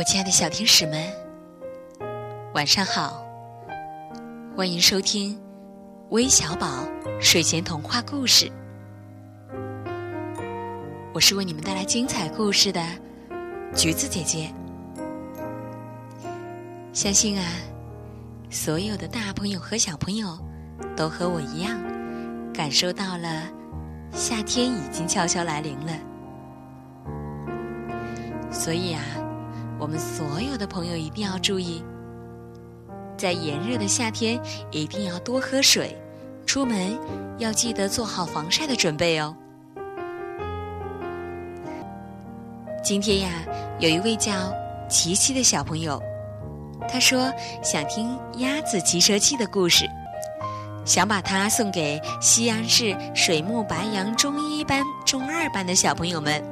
我亲爱的小天使们，晚上好！欢迎收听微小宝睡前童话故事。我是为你们带来精彩故事的橘子姐姐。相信啊，所有的大朋友和小朋友都和我一样，感受到了夏天已经悄悄来临了。所以啊。我们所有的朋友一定要注意，在炎热的夏天一定要多喝水，出门要记得做好防晒的准备哦。今天呀，有一位叫琪琪的小朋友，他说想听鸭子骑车记的故事，想把它送给西安市水木白杨中一班、中二班的小朋友们。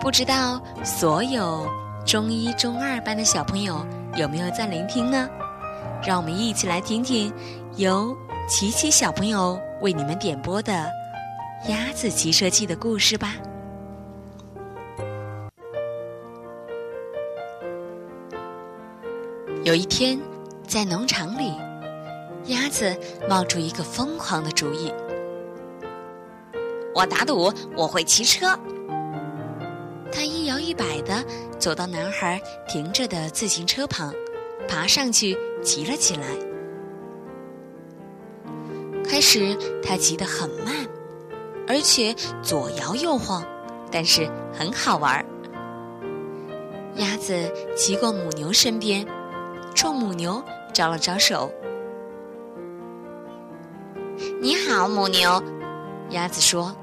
不知道所有。中一、中二班的小朋友有没有在聆听呢？让我们一起来听听由琪琪小朋友为你们点播的《鸭子骑车记》的故事吧。有一天，在农场里，鸭子冒出一个疯狂的主意：“我打赌我会骑车。”他一摇一摆的走到男孩停着的自行车旁，爬上去骑了起来。开始他骑得很慢，而且左摇右晃，但是很好玩。鸭子骑过母牛身边，冲母牛招了招手：“你好，母牛。”鸭子说。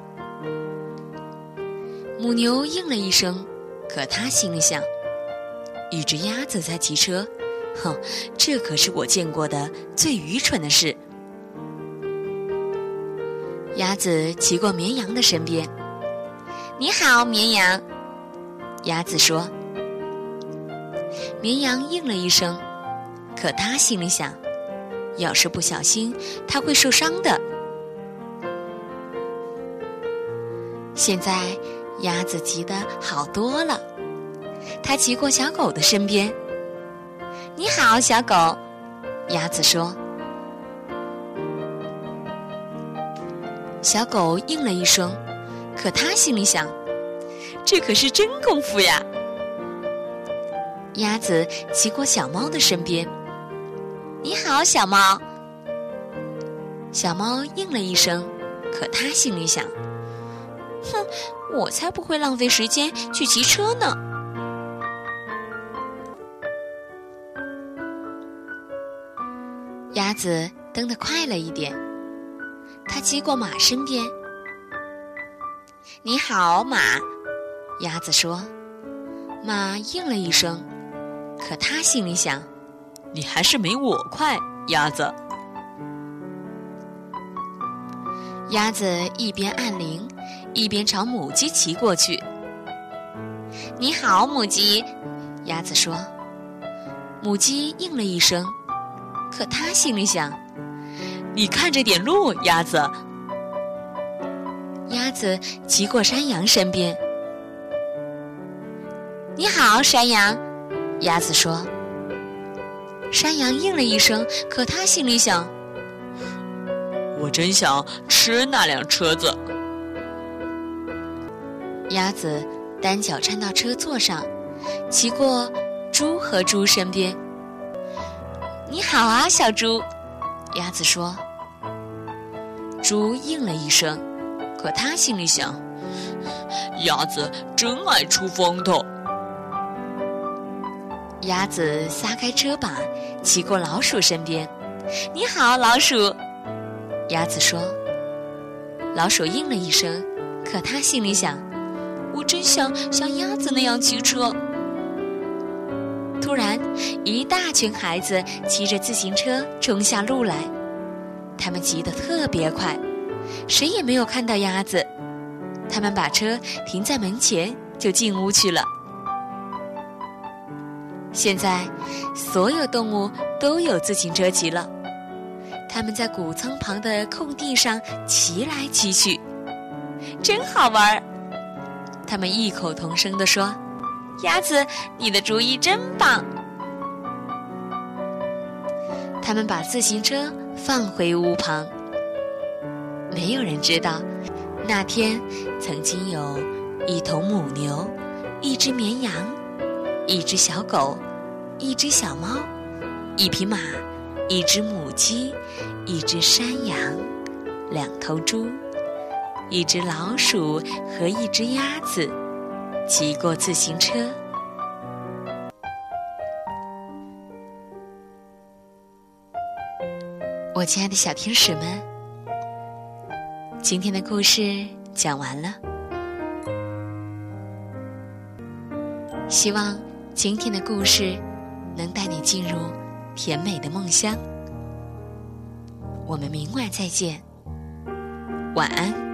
母牛应了一声，可它心里想：一只鸭子在骑车，哼，这可是我见过的最愚蠢的事。鸭子骑过绵羊的身边，你好，绵羊。鸭子说。绵羊应了一声，可它心里想：要是不小心，它会受伤的。现在。鸭子骑得好多了，它骑过小狗的身边。“你好，小狗。”鸭子说。小狗应了一声，可它心里想：“这可是真功夫呀！”鸭子骑过小猫的身边。“你好，小猫。”小猫应了一声，可它心里想。哼，我才不会浪费时间去骑车呢。鸭子蹬得快了一点，它骑过马身边。你好，马。鸭子说。马应了一声，可它心里想：你还是没我快，鸭子。鸭子一边按铃。一边朝母鸡骑过去。你好，母鸡，鸭子说。母鸡应了一声，可它心里想：你看着点路，鸭子。鸭子骑过山羊身边。你好，山羊，鸭子说。山羊应了一声，可它心里想：我真想吃那辆车子。鸭子单脚站到车座上，骑过猪和猪身边。你好啊，小猪，鸭子说。猪应了一声，可它心里想：鸭子真爱出风头。鸭子撒开车把，骑过老鼠身边。你好，老鼠，鸭子说。老鼠应了一声，可它心里想。我真想像鸭子那样骑车。突然，一大群孩子骑着自行车冲下路来，他们骑得特别快，谁也没有看到鸭子。他们把车停在门前，就进屋去了。现在，所有动物都有自行车骑了，他们在谷仓旁的空地上骑来骑去，真好玩儿。他们异口同声地说：“鸭子，你的主意真棒！他们把自行车放回屋旁。没有人知道，那天曾经有一头母牛，一只绵羊，一只小狗，一只小猫，一匹马，一只母鸡，一只山羊，两头猪，一只老鼠和一只鸭子。骑过自行车，我亲爱的小天使们，今天的故事讲完了。希望今天的故事能带你进入甜美的梦乡。我们明晚再见，晚安。